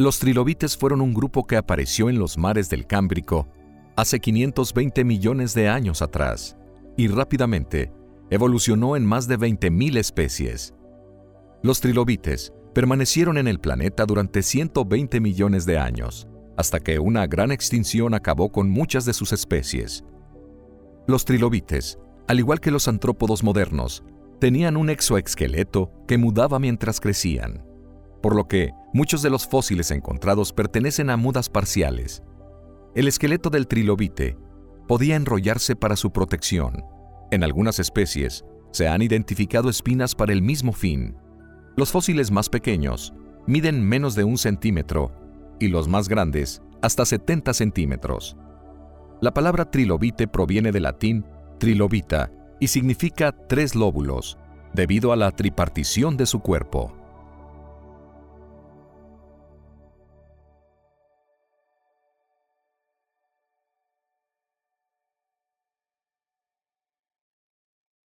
Los trilobites fueron un grupo que apareció en los mares del Cámbrico hace 520 millones de años atrás y rápidamente evolucionó en más de 20.000 especies. Los trilobites permanecieron en el planeta durante 120 millones de años, hasta que una gran extinción acabó con muchas de sus especies. Los trilobites, al igual que los antrópodos modernos, tenían un exoesqueleto que mudaba mientras crecían, por lo que muchos de los fósiles encontrados pertenecen a mudas parciales. El esqueleto del trilobite podía enrollarse para su protección. En algunas especies se han identificado espinas para el mismo fin. Los fósiles más pequeños miden menos de un centímetro y los más grandes hasta 70 centímetros. La palabra trilobite proviene del latín trilobita y significa tres lóbulos, debido a la tripartición de su cuerpo.